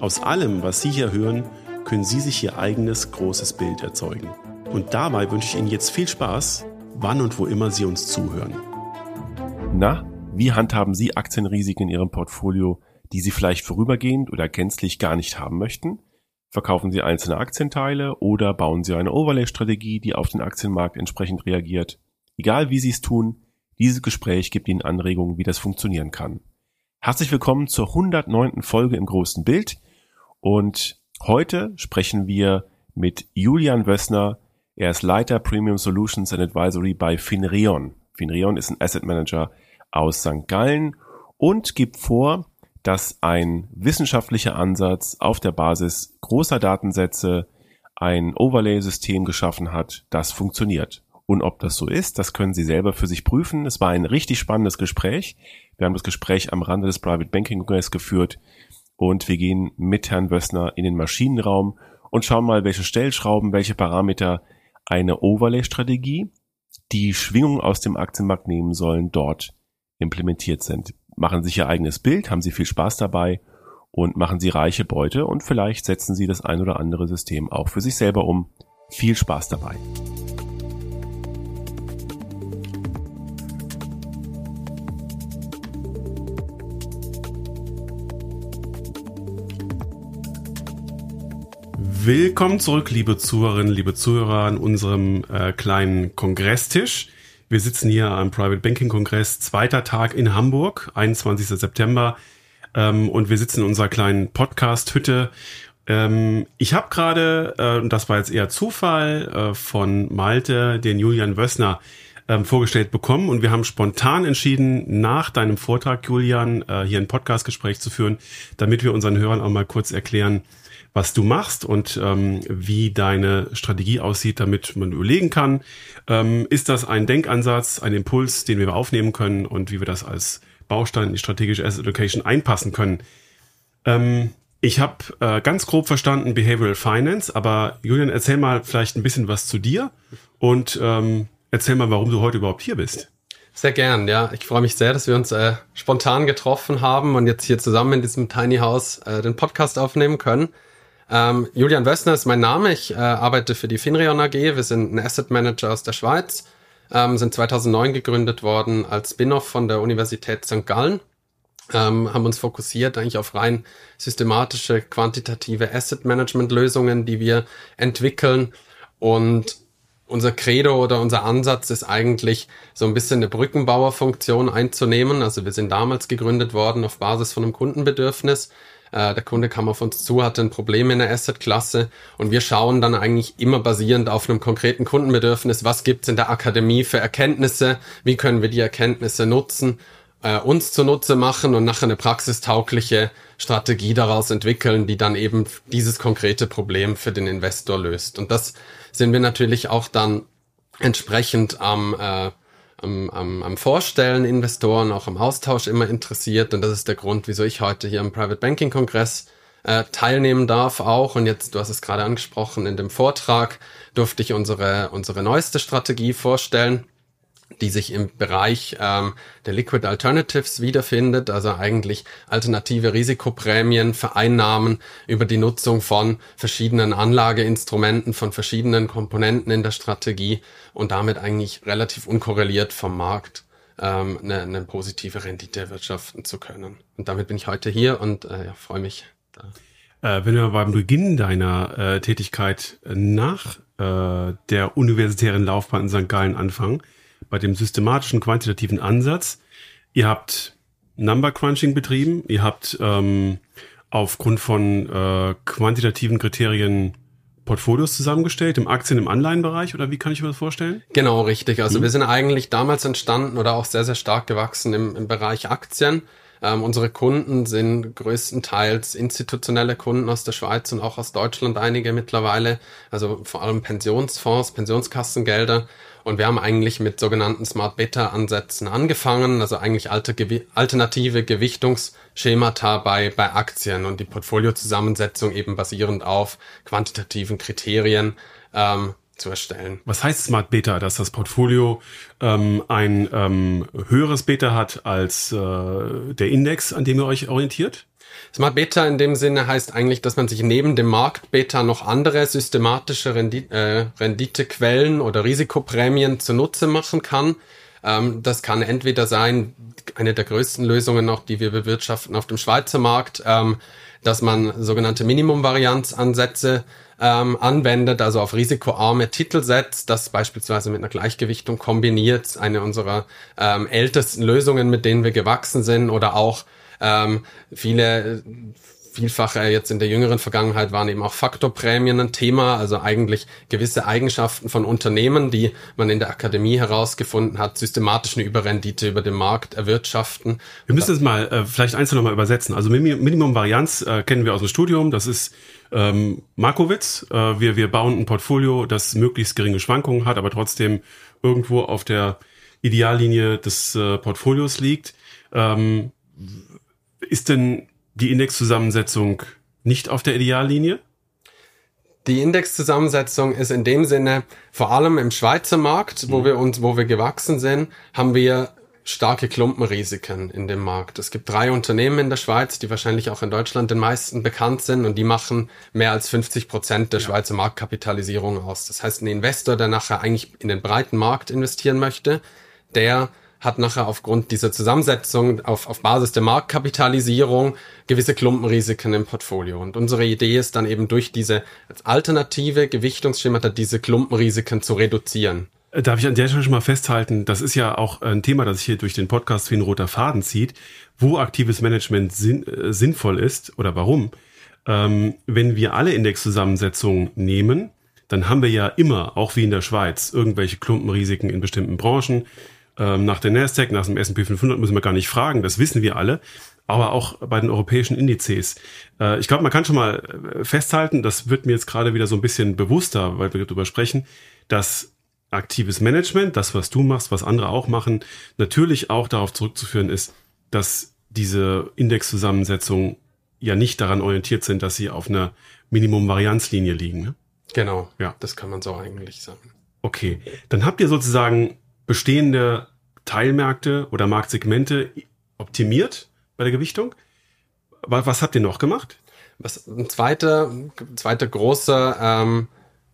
Aus allem, was Sie hier hören, können Sie sich Ihr eigenes großes Bild erzeugen. Und dabei wünsche ich Ihnen jetzt viel Spaß wann und wo immer Sie uns zuhören. Na, wie handhaben Sie Aktienrisiken in Ihrem Portfolio, die Sie vielleicht vorübergehend oder gänzlich gar nicht haben möchten? Verkaufen Sie einzelne Aktienteile oder bauen Sie eine Overlay-Strategie, die auf den Aktienmarkt entsprechend reagiert? Egal wie Sie es tun, dieses Gespräch gibt Ihnen Anregungen, wie das funktionieren kann. Herzlich willkommen zur 109. Folge im großen Bild und heute sprechen wir mit Julian Wössner, er ist Leiter Premium Solutions and Advisory bei Finreon. Finreon ist ein Asset Manager aus St. Gallen und gibt vor, dass ein wissenschaftlicher Ansatz auf der Basis großer Datensätze ein Overlay-System geschaffen hat, das funktioniert. Und ob das so ist, das können Sie selber für sich prüfen. Es war ein richtig spannendes Gespräch. Wir haben das Gespräch am Rande des Private Banking Kongress geführt und wir gehen mit Herrn Wössner in den Maschinenraum und schauen mal, welche Stellschrauben, welche Parameter eine Overlay-Strategie, die Schwingungen aus dem Aktienmarkt nehmen sollen, dort implementiert sind. Machen sich ihr eigenes Bild, haben sie viel Spaß dabei und machen sie reiche Beute und vielleicht setzen sie das ein oder andere System auch für sich selber um. Viel Spaß dabei. Willkommen zurück, liebe Zuhörerinnen, liebe Zuhörer, an unserem äh, kleinen Kongresstisch. Wir sitzen hier am Private Banking Kongress, zweiter Tag in Hamburg, 21. September. Ähm, und wir sitzen in unserer kleinen Podcast-Hütte. Ähm, ich habe gerade, äh, das war jetzt eher Zufall, äh, von Malte den Julian Wössner ähm, vorgestellt bekommen und wir haben spontan entschieden, nach deinem Vortrag, Julian, äh, hier ein Podcast-Gespräch zu führen, damit wir unseren Hörern auch mal kurz erklären, was du machst und ähm, wie deine Strategie aussieht, damit man überlegen kann, ähm, ist das ein Denkansatz, ein Impuls, den wir aufnehmen können und wie wir das als Baustein in die strategische Asset Education einpassen können. Ähm, ich habe äh, ganz grob verstanden Behavioral Finance, aber Julian, erzähl mal vielleicht ein bisschen was zu dir und ähm, erzähl mal, warum du heute überhaupt hier bist. Sehr gern, ja. Ich freue mich sehr, dass wir uns äh, spontan getroffen haben und jetzt hier zusammen in diesem Tiny House äh, den Podcast aufnehmen können. Ähm, Julian Wössner ist mein Name. Ich äh, arbeite für die Finreon AG. Wir sind ein Asset Manager aus der Schweiz. Ähm, sind 2009 gegründet worden als Spin-off von der Universität St. Gallen. Ähm, haben uns fokussiert eigentlich auf rein systematische, quantitative Asset Management Lösungen, die wir entwickeln. Und unser Credo oder unser Ansatz ist eigentlich so ein bisschen eine Brückenbauerfunktion einzunehmen. Also wir sind damals gegründet worden auf Basis von einem Kundenbedürfnis äh, der Kunde kam auf uns zu, hatte ein Problem in der Assetklasse und wir schauen dann eigentlich immer basierend auf einem konkreten Kundenbedürfnis, was gibt's in der Akademie für Erkenntnisse, wie können wir die Erkenntnisse nutzen, äh, uns zunutze machen und nachher eine praxistaugliche Strategie daraus entwickeln, die dann eben dieses konkrete Problem für den Investor löst. Und das sind wir natürlich auch dann entsprechend am äh, am, am, am Vorstellen Investoren, auch am Austausch immer interessiert. Und das ist der Grund, wieso ich heute hier am Private Banking Kongress äh, teilnehmen darf auch. Und jetzt, du hast es gerade angesprochen, in dem Vortrag durfte ich unsere, unsere neueste Strategie vorstellen. Die sich im Bereich ähm, der Liquid Alternatives wiederfindet, also eigentlich alternative Risikoprämien vereinnahmen über die Nutzung von verschiedenen Anlageinstrumenten, von verschiedenen Komponenten in der Strategie und damit eigentlich relativ unkorreliert vom Markt ähm, eine, eine positive Rendite erwirtschaften zu können. Und damit bin ich heute hier und äh, ja, freue mich. Da. Äh, wenn wir beim Beginn deiner äh, Tätigkeit nach äh, der universitären Laufbahn in St. Gallen anfangen, bei dem systematischen quantitativen Ansatz. Ihr habt Number Crunching betrieben, ihr habt ähm, aufgrund von äh, quantitativen Kriterien Portfolios zusammengestellt, im Aktien-, im Anleihenbereich oder wie kann ich mir das vorstellen? Genau, richtig. Also mhm. wir sind eigentlich damals entstanden oder auch sehr, sehr stark gewachsen im, im Bereich Aktien. Ähm, unsere Kunden sind größtenteils institutionelle Kunden aus der Schweiz und auch aus Deutschland einige mittlerweile. Also vor allem Pensionsfonds, Pensionskassengelder. Und wir haben eigentlich mit sogenannten Smart Beta Ansätzen angefangen, also eigentlich alte, alternative Gewichtungsschemata bei, bei Aktien und die Portfoliozusammensetzung eben basierend auf quantitativen Kriterien ähm, zu erstellen. Was heißt Smart Beta, dass das Portfolio ähm, ein ähm, höheres Beta hat als äh, der Index, an dem ihr euch orientiert? Smart Beta in dem Sinne heißt eigentlich, dass man sich neben dem Markt Beta noch andere systematische Rendite, äh, Renditequellen oder Risikoprämien zunutze machen kann. Ähm, das kann entweder sein, eine der größten Lösungen noch, die wir bewirtschaften auf dem Schweizer Markt, ähm, dass man sogenannte Minimumvarianzansätze ähm, anwendet, also auf risikoarme Titel setzt, das beispielsweise mit einer Gleichgewichtung kombiniert, eine unserer ähm, ältesten Lösungen, mit denen wir gewachsen sind, oder auch ähm, viele vielfach äh, jetzt in der jüngeren Vergangenheit waren eben auch Faktorprämien ein Thema, also eigentlich gewisse Eigenschaften von Unternehmen, die man in der Akademie herausgefunden hat, systematisch eine Überrendite über den Markt erwirtschaften. Wir müssen es mal äh, vielleicht einzeln nochmal übersetzen. Also Minimum Varianz äh, kennen wir aus dem Studium, das ist ähm, Markowitz. Äh, wir, wir bauen ein Portfolio, das möglichst geringe Schwankungen hat, aber trotzdem irgendwo auf der Ideallinie des äh, Portfolios liegt. Ähm, ist denn die Indexzusammensetzung nicht auf der Ideallinie? Die Indexzusammensetzung ist in dem Sinne, vor allem im Schweizer Markt, wo mhm. wir uns, wo wir gewachsen sind, haben wir starke Klumpenrisiken in dem Markt. Es gibt drei Unternehmen in der Schweiz, die wahrscheinlich auch in Deutschland den meisten bekannt sind und die machen mehr als 50 Prozent der ja. Schweizer Marktkapitalisierung aus. Das heißt, ein Investor, der nachher eigentlich in den breiten Markt investieren möchte, der hat nachher aufgrund dieser Zusammensetzung auf, auf Basis der Marktkapitalisierung gewisse Klumpenrisiken im Portfolio. Und unsere Idee ist dann eben durch diese alternative Gewichtungsschemata diese Klumpenrisiken zu reduzieren. Äh, darf ich an der Stelle schon mal festhalten, das ist ja auch ein Thema, das sich hier durch den Podcast wie ein roter Faden zieht, wo aktives Management sinn, äh, sinnvoll ist oder warum. Ähm, wenn wir alle Indexzusammensetzungen nehmen, dann haben wir ja immer, auch wie in der Schweiz, irgendwelche Klumpenrisiken in bestimmten Branchen ähm, nach der Nasdaq, nach dem S&P 500 müssen wir gar nicht fragen, das wissen wir alle. Aber auch bei den europäischen Indizes. Äh, ich glaube, man kann schon mal äh, festhalten, das wird mir jetzt gerade wieder so ein bisschen bewusster, weil wir darüber sprechen, dass aktives Management, das, was du machst, was andere auch machen, natürlich auch darauf zurückzuführen ist, dass diese Indexzusammensetzungen ja nicht daran orientiert sind, dass sie auf einer Minimum-Varianzlinie liegen. Ne? Genau, ja, das kann man so eigentlich sagen. Okay, dann habt ihr sozusagen bestehende Teilmärkte oder Marktsegmente optimiert bei der Gewichtung. Was habt ihr noch gemacht? Was ein zweiter, zweiter großer, ähm,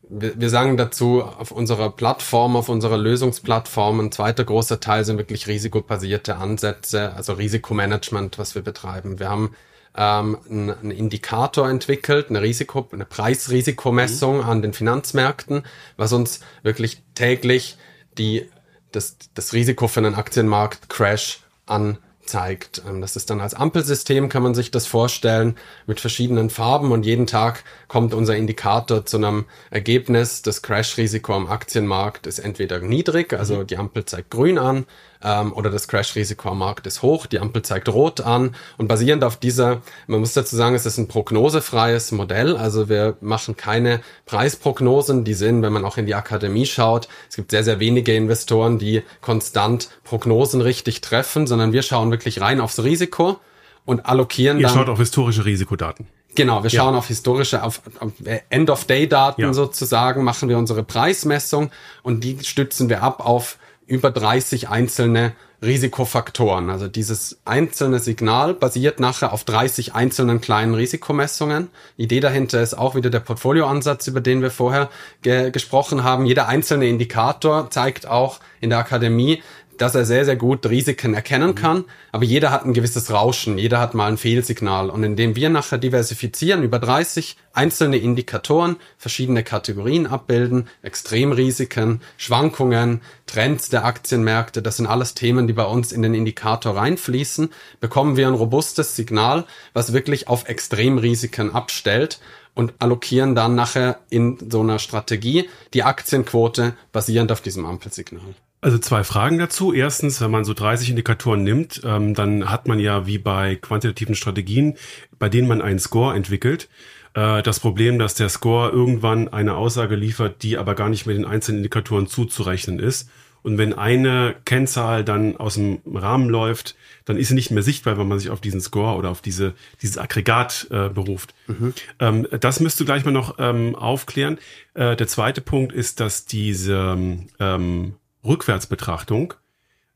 wir, wir sagen dazu auf unserer Plattform, auf unserer Lösungsplattform, ein zweiter großer Teil sind wirklich risikobasierte Ansätze, also Risikomanagement, was wir betreiben. Wir haben ähm, einen, einen Indikator entwickelt, eine Risiko, eine Preisrisikomessung mhm. an den Finanzmärkten, was uns wirklich täglich die das, das Risiko für einen Aktienmarkt-Crash anzeigt. Ähm, das ist dann als Ampelsystem, kann man sich das vorstellen, mit verschiedenen Farben und jeden Tag kommt unser Indikator zu einem Ergebnis. Das Crash-Risiko am Aktienmarkt ist entweder niedrig, also mhm. die Ampel zeigt grün an, ähm, oder das Crash-Risiko am Markt ist hoch, die Ampel zeigt rot an und basierend auf dieser, man muss dazu sagen, es ist ein prognosefreies Modell, also wir machen keine Preisprognosen, die sind, wenn man auch in die Akademie schaut, es gibt sehr, sehr wenige Investoren, die konstant Prognosen richtig treffen, sondern wir schauen wirklich rein aufs Risiko und allokieren Ihr dann. Ihr schaut auf historische Risikodaten. Genau, wir schauen ja. auf historische, auf, auf End-of-Day-Daten ja. sozusagen, machen wir unsere Preismessung und die stützen wir ab auf über 30 einzelne Risikofaktoren. Also dieses einzelne Signal basiert nachher auf 30 einzelnen kleinen Risikomessungen. Idee dahinter ist auch wieder der Portfolioansatz, über den wir vorher ge gesprochen haben. Jeder einzelne Indikator zeigt auch in der Akademie, dass er sehr, sehr gut Risiken erkennen kann. Aber jeder hat ein gewisses Rauschen, jeder hat mal ein Fehlsignal. Und indem wir nachher diversifizieren, über 30 einzelne Indikatoren, verschiedene Kategorien abbilden, Extremrisiken, Schwankungen, Trends der Aktienmärkte, das sind alles Themen, die bei uns in den Indikator reinfließen, bekommen wir ein robustes Signal, was wirklich auf Extremrisiken abstellt und allokieren dann nachher in so einer Strategie die Aktienquote basierend auf diesem Ampelsignal. Also zwei Fragen dazu. Erstens, wenn man so 30 Indikatoren nimmt, ähm, dann hat man ja wie bei quantitativen Strategien, bei denen man einen Score entwickelt, äh, das Problem, dass der Score irgendwann eine Aussage liefert, die aber gar nicht mit den einzelnen Indikatoren zuzurechnen ist. Und wenn eine Kennzahl dann aus dem Rahmen läuft, dann ist sie nicht mehr sichtbar, wenn man sich auf diesen Score oder auf diese, dieses Aggregat äh, beruft. Mhm. Ähm, das müsst du gleich mal noch ähm, aufklären. Äh, der zweite Punkt ist, dass diese ähm, Rückwärtsbetrachtung,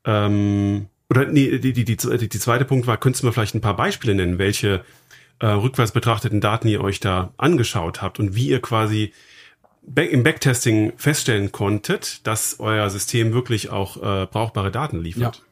ähm, oder nee, die, die, die, die zweite Punkt war, könntest du mir vielleicht ein paar Beispiele nennen, welche äh, rückwärts betrachteten Daten ihr euch da angeschaut habt und wie ihr quasi im Backtesting feststellen konntet, dass euer System wirklich auch äh, brauchbare Daten liefert. Ja.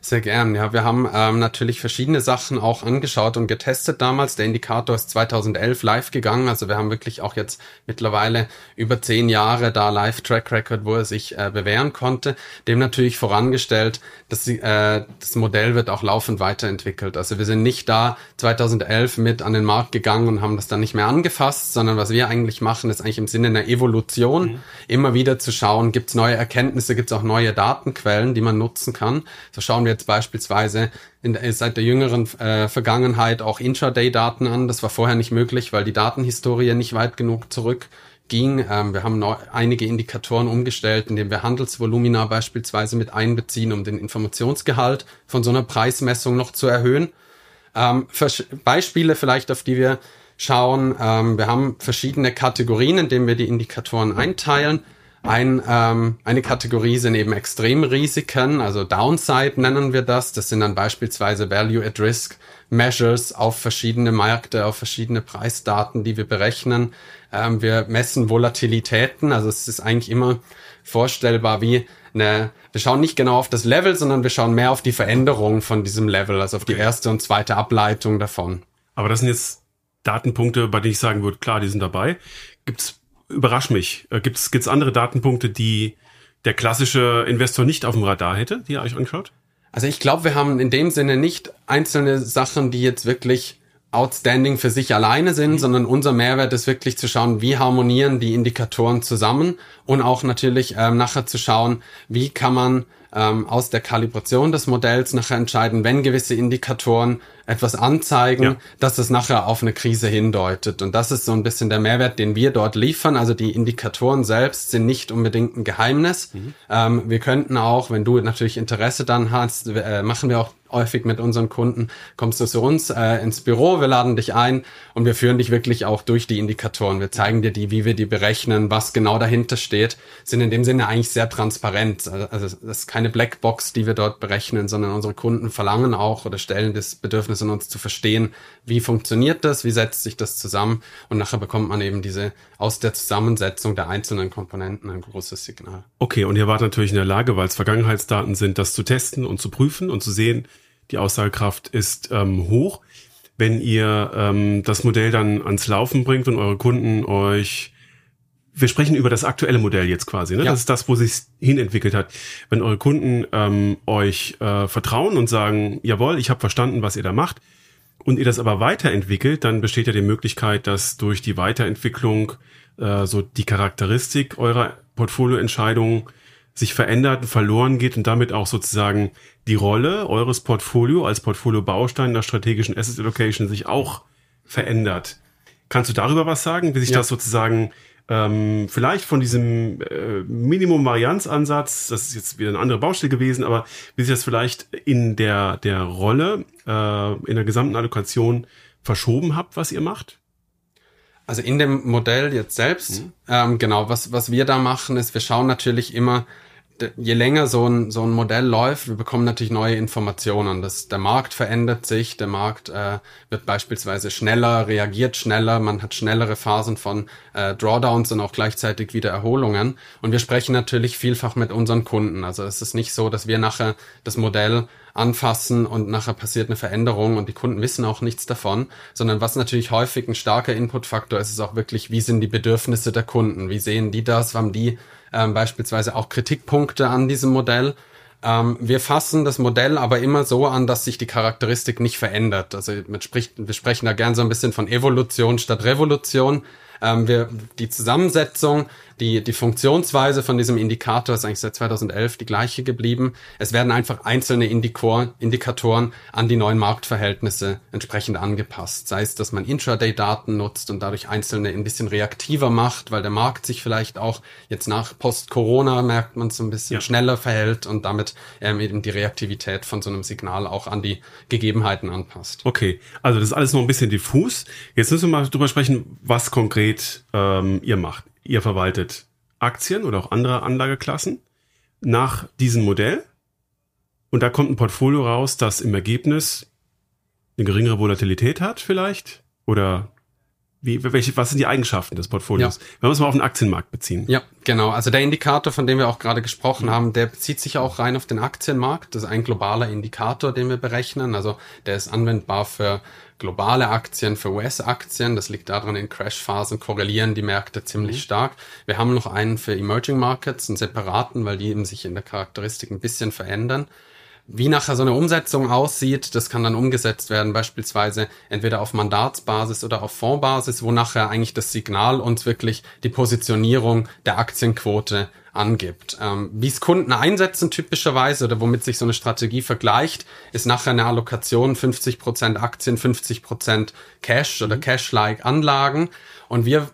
Sehr gern. Ja, wir haben ähm, natürlich verschiedene Sachen auch angeschaut und getestet damals. Der Indikator ist 2011 live gegangen. Also wir haben wirklich auch jetzt mittlerweile über zehn Jahre da Live Track Record, wo er sich äh, bewähren konnte. Dem natürlich vorangestellt, dass sie, äh, das Modell wird auch laufend weiterentwickelt. Also wir sind nicht da 2011 mit an den Markt gegangen und haben das dann nicht mehr angefasst, sondern was wir eigentlich machen, ist eigentlich im Sinne einer Evolution mhm. immer wieder zu schauen, gibt es neue Erkenntnisse, gibt es auch neue Datenquellen, die man nutzen kann. So schauen wir jetzt beispielsweise in, seit der jüngeren äh, Vergangenheit auch Intraday-Daten an. Das war vorher nicht möglich, weil die Datenhistorie nicht weit genug zurück ging. Ähm, wir haben neu, einige Indikatoren umgestellt, indem wir Handelsvolumina beispielsweise mit einbeziehen, um den Informationsgehalt von so einer Preismessung noch zu erhöhen. Ähm, Beispiele vielleicht, auf die wir schauen. Ähm, wir haben verschiedene Kategorien, in denen wir die Indikatoren einteilen. Ein, ähm, eine Kategorie sind eben Extremrisiken, also Downside nennen wir das. Das sind dann beispielsweise Value at Risk Measures auf verschiedene Märkte, auf verschiedene Preisdaten, die wir berechnen. Ähm, wir messen Volatilitäten, also es ist eigentlich immer vorstellbar wie eine, wir schauen nicht genau auf das Level, sondern wir schauen mehr auf die Veränderung von diesem Level, also auf die erste und zweite Ableitung davon. Aber das sind jetzt Datenpunkte, bei denen ich sagen würde, klar, die sind dabei. Gibt's überrasch mich. Äh, Gibt es andere Datenpunkte, die der klassische Investor nicht auf dem Radar hätte, die ihr euch anschaut? Also ich glaube, wir haben in dem Sinne nicht einzelne Sachen, die jetzt wirklich outstanding für sich alleine sind, mhm. sondern unser Mehrwert ist wirklich zu schauen, wie harmonieren die Indikatoren zusammen und auch natürlich ähm, nachher zu schauen, wie kann man ähm, aus der Kalibration des Modells nachher entscheiden, wenn gewisse Indikatoren etwas anzeigen, ja. dass es nachher auf eine Krise hindeutet. Und das ist so ein bisschen der Mehrwert, den wir dort liefern. Also die Indikatoren selbst sind nicht unbedingt ein Geheimnis. Mhm. Ähm, wir könnten auch, wenn du natürlich Interesse dann hast, äh, machen wir auch häufig mit unseren Kunden, kommst du zu uns äh, ins Büro, wir laden dich ein und wir führen dich wirklich auch durch die Indikatoren. Wir zeigen dir die, wie wir die berechnen, was genau dahinter steht, sind in dem Sinne eigentlich sehr transparent. Also das ist keine Blackbox, die wir dort berechnen, sondern unsere Kunden verlangen auch oder stellen das Bedürfnis an uns zu verstehen, wie funktioniert das, wie setzt sich das zusammen und nachher bekommt man eben diese aus der Zusammensetzung der einzelnen Komponenten ein großes Signal. Okay, und ihr wart natürlich in der Lage, weil es Vergangenheitsdaten sind, das zu testen und zu prüfen und zu sehen, die Aussagekraft ist ähm, hoch. Wenn ihr ähm, das Modell dann ans Laufen bringt und eure Kunden euch wir sprechen über das aktuelle Modell jetzt quasi, ne? Ja. Das ist das, wo sich hinentwickelt hat. Wenn eure Kunden ähm, euch äh, vertrauen und sagen, jawohl, ich habe verstanden, was ihr da macht, und ihr das aber weiterentwickelt, dann besteht ja die Möglichkeit, dass durch die Weiterentwicklung äh, so die Charakteristik eurer Portfolioentscheidung sich verändert, verloren geht und damit auch sozusagen die Rolle eures Portfolio als Portfolio-Baustein der strategischen Asset Allocation sich auch verändert. Kannst du darüber was sagen, wie sich ja. das sozusagen ähm, vielleicht von diesem äh, Minimum-Varianz-Ansatz, das ist jetzt wieder eine andere Baustelle gewesen, aber wie sich das vielleicht in der, der Rolle, äh, in der gesamten Allokation verschoben habt, was ihr macht? Also in dem Modell jetzt selbst, mhm. ähm, genau, was, was wir da machen, ist, wir schauen natürlich immer, je länger so ein, so ein Modell läuft, wir bekommen natürlich neue Informationen. Das, der Markt verändert sich, der Markt äh, wird beispielsweise schneller, reagiert schneller, man hat schnellere Phasen von äh, Drawdowns und auch gleichzeitig wieder Erholungen. Und wir sprechen natürlich vielfach mit unseren Kunden. Also es ist nicht so, dass wir nachher das Modell anfassen und nachher passiert eine Veränderung und die Kunden wissen auch nichts davon, sondern was natürlich häufig ein starker Inputfaktor ist, ist auch wirklich, wie sind die Bedürfnisse der Kunden, wie sehen die das, haben die ähm, beispielsweise auch Kritikpunkte an diesem Modell. Ähm, wir fassen das Modell aber immer so an, dass sich die Charakteristik nicht verändert. Also spricht, wir sprechen da gern so ein bisschen von Evolution statt Revolution. Ähm, wir, die Zusammensetzung die, die Funktionsweise von diesem Indikator ist eigentlich seit 2011 die gleiche geblieben. Es werden einfach einzelne Indikor, Indikatoren an die neuen Marktverhältnisse entsprechend angepasst. Sei es, dass man Intraday-Daten nutzt und dadurch einzelne ein bisschen reaktiver macht, weil der Markt sich vielleicht auch jetzt nach Post-Corona merkt man so ein bisschen ja. schneller verhält und damit ähm, eben die Reaktivität von so einem Signal auch an die Gegebenheiten anpasst. Okay, also das ist alles noch ein bisschen diffus. Jetzt müssen wir mal drüber sprechen, was konkret ähm, ihr macht ihr verwaltet Aktien oder auch andere Anlageklassen nach diesem Modell. Und da kommt ein Portfolio raus, das im Ergebnis eine geringere Volatilität hat vielleicht oder wie, welche, was sind die Eigenschaften des Portfolios? Ja. Wenn wir es mal auf den Aktienmarkt beziehen. Ja, genau. Also der Indikator, von dem wir auch gerade gesprochen haben, der bezieht sich auch rein auf den Aktienmarkt. Das ist ein globaler Indikator, den wir berechnen. Also der ist anwendbar für globale Aktien, für US-Aktien. Das liegt daran, in Crashphasen korrelieren die Märkte ziemlich mhm. stark. Wir haben noch einen für Emerging Markets, einen separaten, weil die eben sich in der Charakteristik ein bisschen verändern. Wie nachher so eine Umsetzung aussieht, das kann dann umgesetzt werden, beispielsweise entweder auf Mandatsbasis oder auf Fondsbasis, wo nachher eigentlich das Signal uns wirklich die Positionierung der Aktienquote angibt. Ähm, Wie es Kunden einsetzen typischerweise oder womit sich so eine Strategie vergleicht, ist nachher eine Allokation 50% Aktien, 50% Cash oder mhm. Cash-like Anlagen. Und wir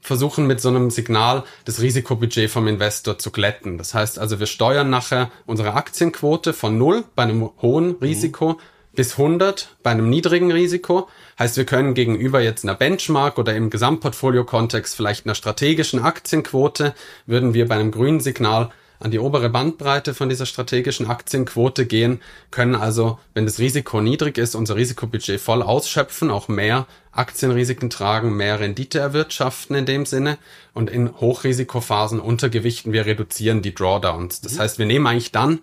versuchen mit so einem Signal das Risikobudget vom Investor zu glätten. Das heißt also, wir steuern nachher unsere Aktienquote von null bei einem hohen Risiko mhm. bis 100 bei einem niedrigen Risiko. Heißt, wir können gegenüber jetzt einer Benchmark oder im Gesamtportfolio-Kontext vielleicht einer strategischen Aktienquote, würden wir bei einem grünen Signal an die obere Bandbreite von dieser strategischen Aktienquote gehen, können also, wenn das Risiko niedrig ist, unser Risikobudget voll ausschöpfen, auch mehr Aktienrisiken tragen, mehr Rendite erwirtschaften in dem Sinne und in Hochrisikophasen untergewichten wir reduzieren die Drawdowns. Das mhm. heißt, wir nehmen eigentlich dann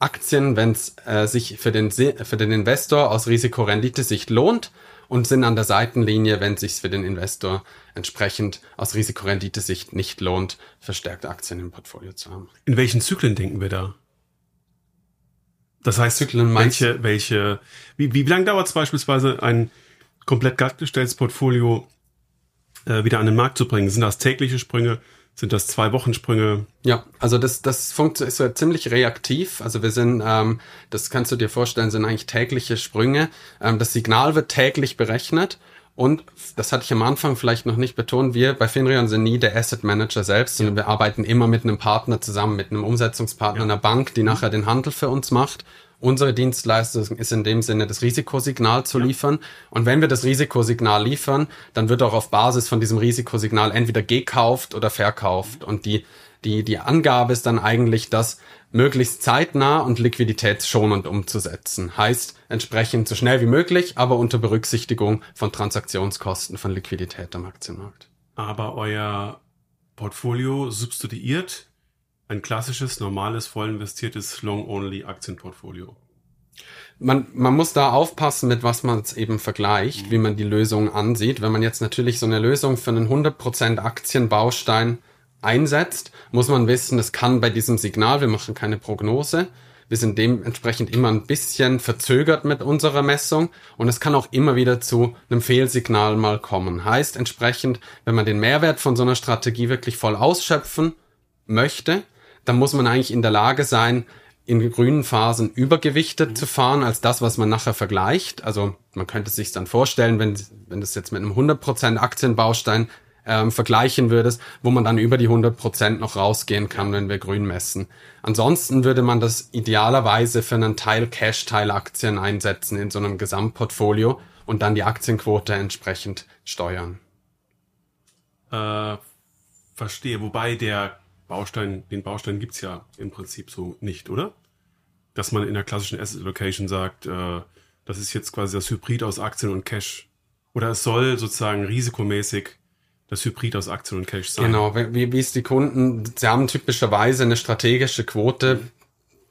Aktien, wenn es äh, sich für den, für den Investor aus Risikorendite-Sicht lohnt und sind an der Seitenlinie, wenn es sich für den Investor entsprechend aus Risikorendite-Sicht nicht lohnt, verstärkte Aktien im Portfolio zu haben. In welchen Zyklen denken wir da? Das heißt, Zyklen welche, welche, wie, wie lange dauert es beispielsweise, ein komplett glattgestelltes Portfolio äh, wieder an den Markt zu bringen? Sind das tägliche Sprünge? Sind das zwei Wochensprünge? Ja, also das, das funktioniert so ziemlich reaktiv. Also wir sind, ähm, das kannst du dir vorstellen, sind eigentlich tägliche Sprünge. Ähm, das Signal wird täglich berechnet und das hatte ich am Anfang vielleicht noch nicht betont, wir bei Finrion sind nie der Asset Manager selbst, sondern wir arbeiten immer mit einem Partner zusammen, mit einem Umsetzungspartner, ja. einer Bank, die nachher den Handel für uns macht. Unsere Dienstleistung ist in dem Sinne, das Risikosignal zu liefern. Und wenn wir das Risikosignal liefern, dann wird auch auf Basis von diesem Risikosignal entweder gekauft oder verkauft. Und die, die, die Angabe ist dann eigentlich, dass möglichst zeitnah und liquiditätsschonend umzusetzen. Heißt entsprechend so schnell wie möglich, aber unter Berücksichtigung von Transaktionskosten von Liquidität am Aktienmarkt. Aber euer Portfolio substituiert ein klassisches, normales, voll investiertes Long-Only-Aktienportfolio. Man, man muss da aufpassen, mit was man es eben vergleicht, mhm. wie man die Lösung ansieht. Wenn man jetzt natürlich so eine Lösung für einen 100% Aktienbaustein einsetzt, muss man wissen, es kann bei diesem Signal, wir machen keine Prognose, wir sind dementsprechend immer ein bisschen verzögert mit unserer Messung und es kann auch immer wieder zu einem Fehlsignal mal kommen. Heißt entsprechend, wenn man den Mehrwert von so einer Strategie wirklich voll ausschöpfen möchte, dann muss man eigentlich in der Lage sein, in grünen Phasen übergewichtet mhm. zu fahren als das, was man nachher vergleicht. Also man könnte sich dann vorstellen, wenn, wenn das jetzt mit einem 100% Aktienbaustein ähm, vergleichen würdest, wo man dann über die 100 Prozent noch rausgehen kann, wenn wir grün messen. Ansonsten würde man das idealerweise für einen Teil Cash, Teil Aktien einsetzen in so einem Gesamtportfolio und dann die Aktienquote entsprechend steuern. Äh, verstehe. Wobei der Baustein, den Baustein gibt's ja im Prinzip so nicht, oder? Dass man in der klassischen Asset Allocation sagt, äh, das ist jetzt quasi das Hybrid aus Aktien und Cash. Oder es soll sozusagen risikomäßig das Hybrid aus Aktien und Cash sein. Genau, wie, wie es die Kunden, sie haben typischerweise eine strategische Quote,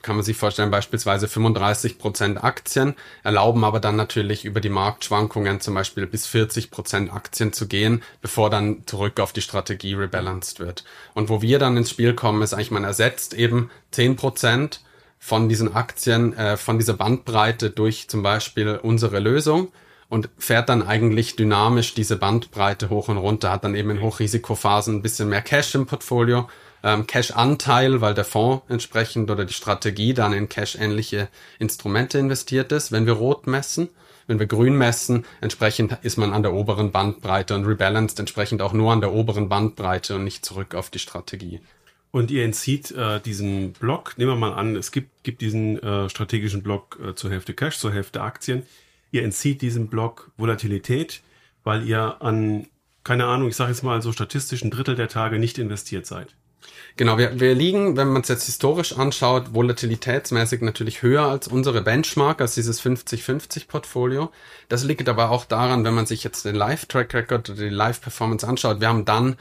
kann man sich vorstellen, beispielsweise 35 Prozent Aktien, erlauben aber dann natürlich über die Marktschwankungen zum Beispiel bis 40 Prozent Aktien zu gehen, bevor dann zurück auf die Strategie rebalanced wird. Und wo wir dann ins Spiel kommen, ist eigentlich, man ersetzt eben 10 Prozent von diesen Aktien, äh, von dieser Bandbreite durch zum Beispiel unsere Lösung und fährt dann eigentlich dynamisch diese Bandbreite hoch und runter, hat dann eben in Hochrisikophasen ein bisschen mehr Cash im Portfolio ähm, Cash-Anteil, weil der Fonds entsprechend oder die Strategie dann in Cash-ähnliche Instrumente investiert ist. Wenn wir rot messen, wenn wir grün messen, entsprechend ist man an der oberen Bandbreite und rebalanced entsprechend auch nur an der oberen Bandbreite und nicht zurück auf die Strategie. Und ihr entzieht äh, diesen Block, nehmen wir mal an, es gibt, gibt diesen äh, strategischen Block äh, zur Hälfte Cash, zur Hälfte Aktien. Ihr entzieht diesem Block Volatilität, weil ihr an, keine Ahnung, ich sage jetzt mal so statistischen Drittel der Tage nicht investiert seid. Genau, wir, wir liegen, wenn man es jetzt historisch anschaut, volatilitätsmäßig natürlich höher als unsere Benchmark, als dieses 50-50-Portfolio. Das liegt aber auch daran, wenn man sich jetzt den Live-Track-Record oder die Live-Performance anschaut, wir haben dann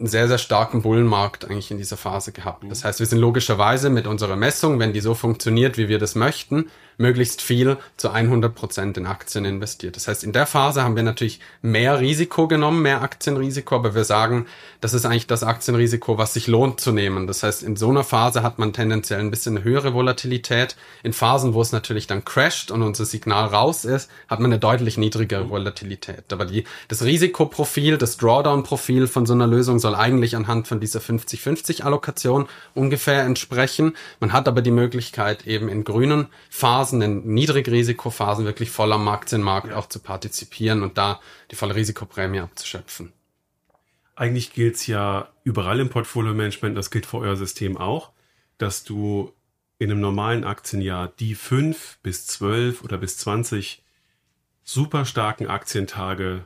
einen sehr, sehr starken Bullenmarkt eigentlich in dieser Phase gehabt. Das heißt, wir sind logischerweise mit unserer Messung, wenn die so funktioniert, wie wir das möchten, möglichst viel zu 100 Prozent in Aktien investiert. Das heißt, in der Phase haben wir natürlich mehr Risiko genommen, mehr Aktienrisiko, aber wir sagen, das ist eigentlich das Aktienrisiko, was sich lohnt zu nehmen. Das heißt, in so einer Phase hat man tendenziell ein bisschen höhere Volatilität. In Phasen, wo es natürlich dann crasht und unser Signal raus ist, hat man eine deutlich niedrigere Volatilität. Aber die, das Risikoprofil, das Drawdown-Profil von so einer Lösung soll eigentlich anhand von dieser 50-50-Allokation ungefähr entsprechen. Man hat aber die Möglichkeit, eben in grünen Phasen Phasen, in Niedrigrisikophasen wirklich voll am Aktienmarkt ja. auch zu partizipieren und da die volle Risikoprämie abzuschöpfen. Eigentlich gilt es ja überall im Portfolio-Management, das gilt für euer System auch, dass du in einem normalen Aktienjahr die fünf bis zwölf oder bis zwanzig super starken Aktientage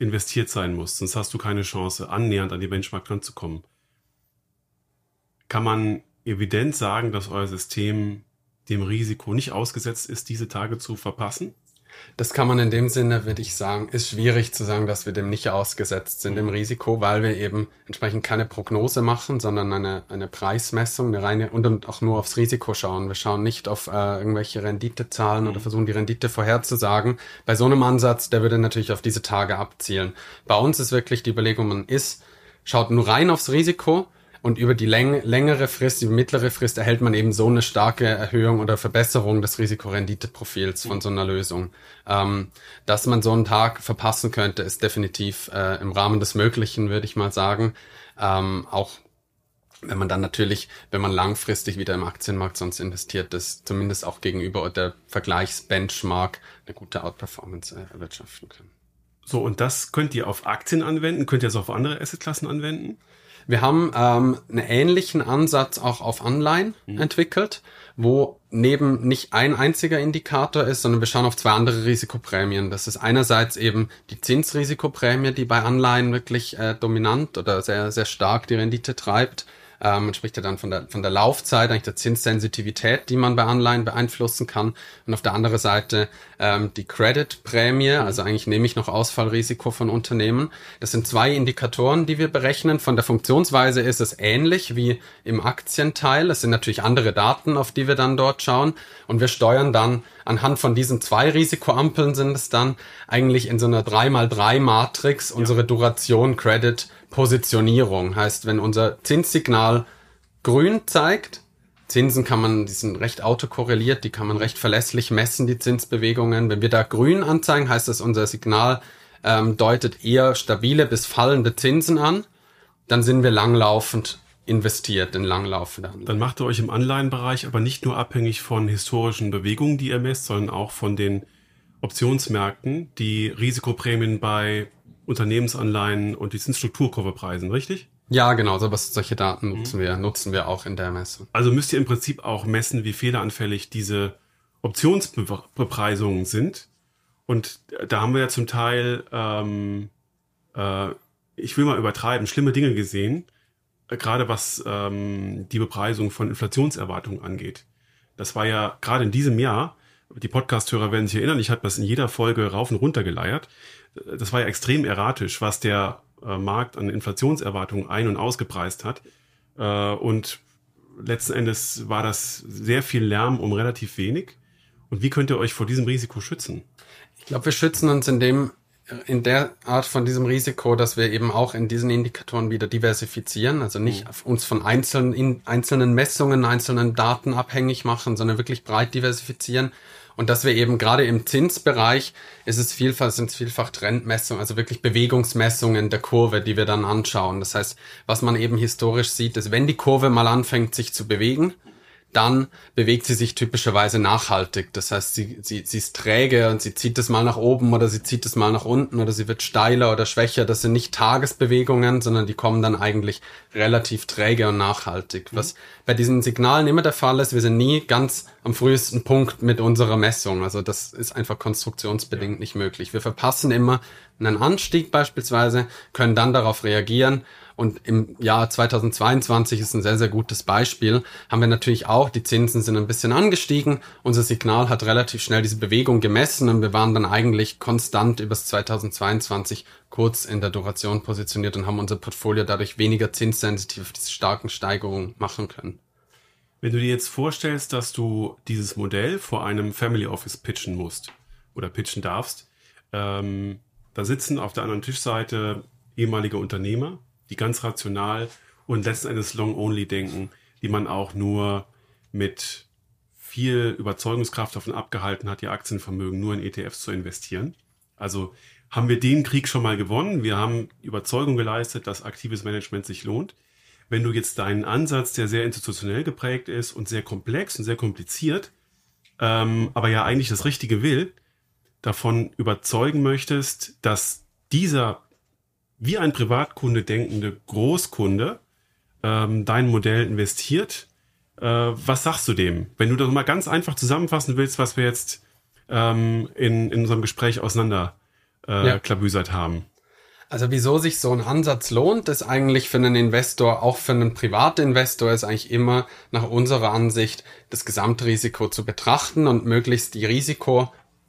investiert sein musst, sonst hast du keine Chance, annähernd an die Benchmark ranzukommen. Kann man evident sagen, dass euer System dem Risiko nicht ausgesetzt ist, diese Tage zu verpassen? Das kann man in dem Sinne, würde ich sagen, ist schwierig zu sagen, dass wir dem nicht ausgesetzt sind, dem Risiko, weil wir eben entsprechend keine Prognose machen, sondern eine, eine Preismessung, eine reine und auch nur aufs Risiko schauen. Wir schauen nicht auf äh, irgendwelche Renditezahlen oder mhm. versuchen die Rendite vorherzusagen. Bei so einem Ansatz, der würde natürlich auf diese Tage abzielen. Bei uns ist wirklich die Überlegung, man ist, schaut nur rein aufs Risiko, und über die läng längere Frist, die mittlere Frist erhält man eben so eine starke Erhöhung oder Verbesserung des Risikorenditeprofils von so einer Lösung. Ähm, dass man so einen Tag verpassen könnte, ist definitiv äh, im Rahmen des Möglichen, würde ich mal sagen. Ähm, auch wenn man dann natürlich, wenn man langfristig wieder im Aktienmarkt sonst investiert, das zumindest auch gegenüber der Vergleichsbenchmark eine gute Outperformance äh, erwirtschaften kann. So, und das könnt ihr auf Aktien anwenden? Könnt ihr es auf andere Assetklassen anwenden? Wir haben ähm, einen ähnlichen Ansatz auch auf Anleihen mhm. entwickelt, wo neben nicht ein einziger Indikator ist, sondern wir schauen auf zwei andere Risikoprämien. Das ist einerseits eben die Zinsrisikoprämie, die bei Anleihen wirklich äh, dominant oder sehr, sehr stark die Rendite treibt. Ähm, man spricht ja dann von der, von der Laufzeit, eigentlich der Zinssensitivität, die man bei Anleihen beeinflussen kann. Und auf der anderen Seite ähm, die Credit-Prämie, also eigentlich nehme ich noch Ausfallrisiko von Unternehmen. Das sind zwei Indikatoren, die wir berechnen. Von der Funktionsweise ist es ähnlich wie im Aktienteil. Es sind natürlich andere Daten, auf die wir dann dort schauen. Und wir steuern dann anhand von diesen zwei Risikoampeln sind es dann eigentlich in so einer 3x3 Matrix unsere Duration Credit Positionierung. Heißt, wenn unser Zinssignal grün zeigt, Zinsen kann man, die sind recht autokorreliert, die kann man recht verlässlich messen, die Zinsbewegungen. Wenn wir da grün anzeigen, heißt das, unser Signal ähm, deutet eher stabile bis fallende Zinsen an. Dann sind wir langlaufend investiert in langlaufende Anleihen. Dann macht ihr euch im Anleihenbereich aber nicht nur abhängig von historischen Bewegungen, die ihr messt, sondern auch von den Optionsmärkten, die Risikoprämien bei Unternehmensanleihen und die Zinsstrukturkurve preisen, richtig? Ja, genau, so was, solche Daten mhm. nutzen wir, nutzen wir auch in der Messung. Also müsst ihr im Prinzip auch messen, wie fehleranfällig diese Optionsbepreisungen sind. Und da haben wir ja zum Teil, ähm, äh, ich will mal übertreiben, schlimme Dinge gesehen. gerade was ähm, die Bepreisung von Inflationserwartungen angeht. Das war ja gerade in diesem Jahr, die Podcasthörer werden sich erinnern, ich habe das in jeder Folge rauf und runter geleiert. Das war ja extrem erratisch, was der äh, Markt an Inflationserwartungen ein- und ausgepreist hat. Äh, und letzten Endes war das sehr viel Lärm um relativ wenig. Und wie könnt ihr euch vor diesem Risiko schützen? Ich glaube, wir schützen uns in dem in der Art von diesem Risiko, dass wir eben auch in diesen Indikatoren wieder diversifizieren, also nicht mhm. uns von einzelnen, in, einzelnen Messungen, einzelnen Daten abhängig machen, sondern wirklich breit diversifizieren. Und dass wir eben gerade im Zinsbereich ist es vielfach, sind es vielfach Trendmessungen, also wirklich Bewegungsmessungen der Kurve, die wir dann anschauen. Das heißt, was man eben historisch sieht, ist, wenn die Kurve mal anfängt, sich zu bewegen, dann bewegt sie sich typischerweise nachhaltig. Das heißt, sie, sie, sie ist träge und sie zieht es mal nach oben oder sie zieht es mal nach unten oder sie wird steiler oder schwächer. Das sind nicht Tagesbewegungen, sondern die kommen dann eigentlich relativ träge und nachhaltig. Mhm. Was bei diesen Signalen immer der Fall ist, wir sind nie ganz am frühesten Punkt mit unserer Messung. Also das ist einfach konstruktionsbedingt ja. nicht möglich. Wir verpassen immer einen Anstieg beispielsweise, können dann darauf reagieren und im Jahr 2022 ist ein sehr, sehr gutes Beispiel. Haben wir natürlich auch, die Zinsen sind ein bisschen angestiegen. Unser Signal hat relativ schnell diese Bewegung gemessen und wir waren dann eigentlich konstant übers 2022 kurz in der Duration positioniert und haben unser Portfolio dadurch weniger zinssensitiv auf diese starken Steigerungen machen können. Wenn du dir jetzt vorstellst, dass du dieses Modell vor einem Family Office pitchen musst oder pitchen darfst, ähm, da sitzen auf der anderen Tischseite ehemalige Unternehmer, die ganz rational und letzten Endes long-only denken, die man auch nur mit viel Überzeugungskraft davon abgehalten hat, ihr Aktienvermögen nur in ETFs zu investieren. Also haben wir den Krieg schon mal gewonnen. Wir haben Überzeugung geleistet, dass aktives Management sich lohnt. Wenn du jetzt deinen Ansatz, der sehr institutionell geprägt ist und sehr komplex und sehr kompliziert, ähm, aber ja eigentlich das Richtige will, davon überzeugen möchtest, dass dieser wie ein Privatkunde denkende Großkunde ähm, dein Modell investiert. Äh, was sagst du dem? Wenn du das mal ganz einfach zusammenfassen willst, was wir jetzt ähm, in, in unserem Gespräch auseinander äh, ja. klabüsert haben. Also wieso sich so ein Ansatz lohnt, ist eigentlich für einen Investor, auch für einen Privatinvestor, ist eigentlich immer nach unserer Ansicht das Gesamtrisiko zu betrachten und möglichst die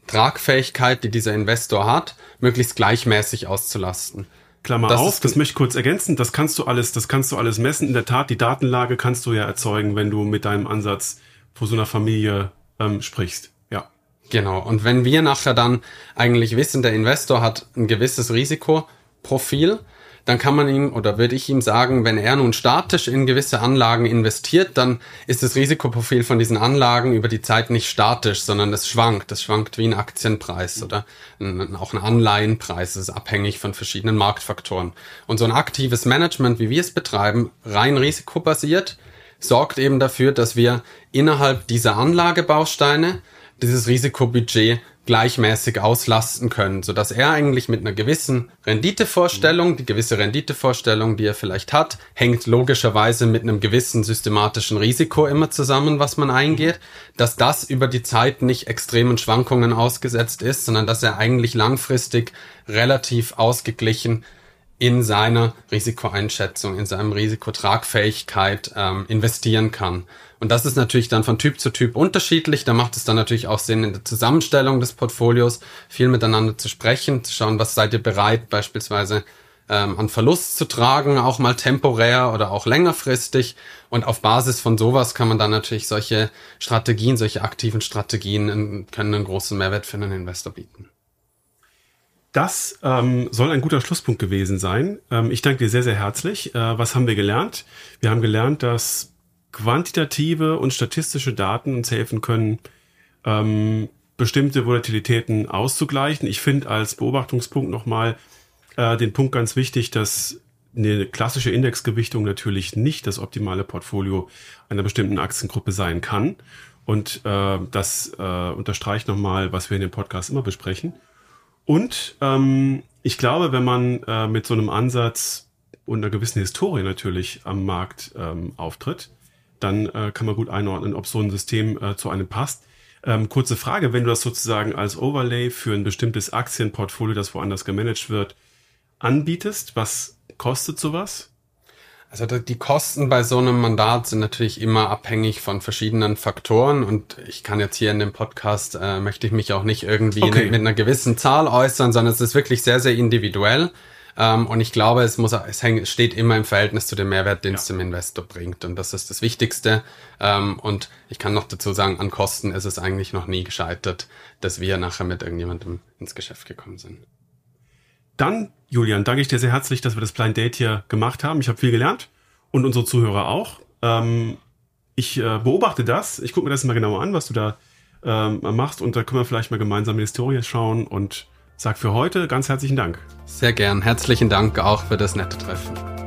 Risikotragfähigkeit, die dieser Investor hat, möglichst gleichmäßig auszulasten. Klammer das auf, das möchte ich kurz ergänzen, das kannst du alles, das kannst du alles messen. In der Tat, die Datenlage kannst du ja erzeugen, wenn du mit deinem Ansatz vor so einer Familie ähm, sprichst. Ja. Genau. Und wenn wir nachher dann eigentlich wissen, der Investor hat ein gewisses Risikoprofil, dann kann man ihm oder würde ich ihm sagen, wenn er nun statisch in gewisse Anlagen investiert, dann ist das Risikoprofil von diesen Anlagen über die Zeit nicht statisch, sondern es schwankt. Es schwankt wie ein Aktienpreis oder ein, auch ein Anleihenpreis. Es ist abhängig von verschiedenen Marktfaktoren. Und so ein aktives Management, wie wir es betreiben, rein risikobasiert, sorgt eben dafür, dass wir innerhalb dieser Anlagebausteine dieses Risikobudget gleichmäßig auslasten können, so dass er eigentlich mit einer gewissen Renditevorstellung, die gewisse Renditevorstellung, die er vielleicht hat, hängt logischerweise mit einem gewissen systematischen Risiko immer zusammen, was man eingeht, dass das über die Zeit nicht extremen Schwankungen ausgesetzt ist, sondern dass er eigentlich langfristig relativ ausgeglichen in seiner Risikoeinschätzung, in seinem Risikotragfähigkeit ähm, investieren kann. Und das ist natürlich dann von Typ zu Typ unterschiedlich. Da macht es dann natürlich auch Sinn, in der Zusammenstellung des Portfolios viel miteinander zu sprechen, zu schauen, was seid ihr bereit, beispielsweise ähm, an Verlust zu tragen, auch mal temporär oder auch längerfristig. Und auf Basis von sowas kann man dann natürlich solche Strategien, solche aktiven Strategien können einen großen Mehrwert für einen Investor bieten. Das ähm, soll ein guter Schlusspunkt gewesen sein. Ähm, ich danke dir sehr, sehr herzlich. Äh, was haben wir gelernt? Wir haben gelernt, dass quantitative und statistische Daten uns helfen können, ähm, bestimmte Volatilitäten auszugleichen. Ich finde als Beobachtungspunkt nochmal äh, den Punkt ganz wichtig, dass eine klassische Indexgewichtung natürlich nicht das optimale Portfolio einer bestimmten Aktiengruppe sein kann. Und äh, das äh, unterstreicht nochmal, was wir in dem Podcast immer besprechen. Und ähm, ich glaube, wenn man äh, mit so einem Ansatz und einer gewissen Historie natürlich am Markt ähm, auftritt, dann äh, kann man gut einordnen, ob so ein System äh, zu einem passt. Ähm, kurze Frage, wenn du das sozusagen als Overlay für ein bestimmtes Aktienportfolio, das woanders gemanagt wird, anbietest, was kostet sowas? Also die Kosten bei so einem Mandat sind natürlich immer abhängig von verschiedenen Faktoren und ich kann jetzt hier in dem Podcast, äh, möchte ich mich auch nicht irgendwie okay. mit einer gewissen Zahl äußern, sondern es ist wirklich sehr, sehr individuell. Ähm, und ich glaube, es muss, es hängt, steht immer im Verhältnis zu dem Mehrwert, den es dem Investor bringt. Und das ist das Wichtigste. Ähm, und ich kann noch dazu sagen, an Kosten ist es eigentlich noch nie gescheitert, dass wir nachher mit irgendjemandem ins Geschäft gekommen sind. Dann, Julian, danke ich dir sehr herzlich, dass wir das Blind Date hier gemacht haben. Ich habe viel gelernt und unsere Zuhörer auch. Ähm, ich äh, beobachte das. Ich gucke mir das mal genauer an, was du da ähm, machst. Und da können wir vielleicht mal gemeinsam in die Historie schauen und sag für heute ganz herzlichen Dank. Sehr gern. Herzlichen Dank auch für das nette Treffen.